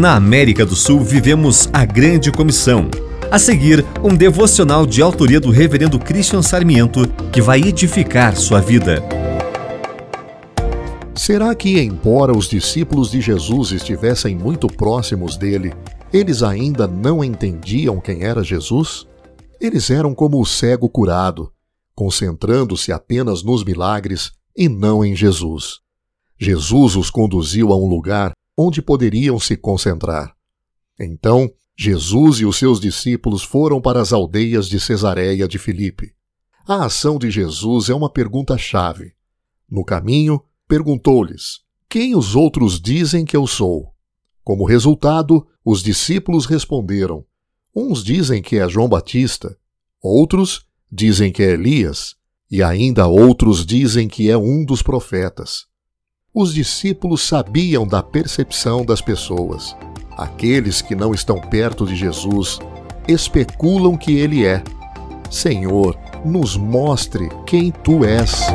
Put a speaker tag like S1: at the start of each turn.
S1: Na América do Sul vivemos a Grande Comissão. A seguir, um devocional de autoria do Reverendo Christian Sarmiento que vai edificar sua vida.
S2: Será que, embora os discípulos de Jesus estivessem muito próximos dele, eles ainda não entendiam quem era Jesus? Eles eram como o cego curado, concentrando-se apenas nos milagres e não em Jesus. Jesus os conduziu a um lugar onde poderiam se concentrar. Então, Jesus e os seus discípulos foram para as aldeias de Cesareia de Filipe. A ação de Jesus é uma pergunta-chave. No caminho, perguntou-lhes: Quem os outros dizem que eu sou? Como resultado, os discípulos responderam: Uns dizem que é João Batista, outros dizem que é Elias, e ainda outros dizem que é um dos profetas. Os discípulos sabiam da percepção das pessoas. Aqueles que não estão perto de Jesus especulam que ele é. Senhor, nos mostre quem tu és.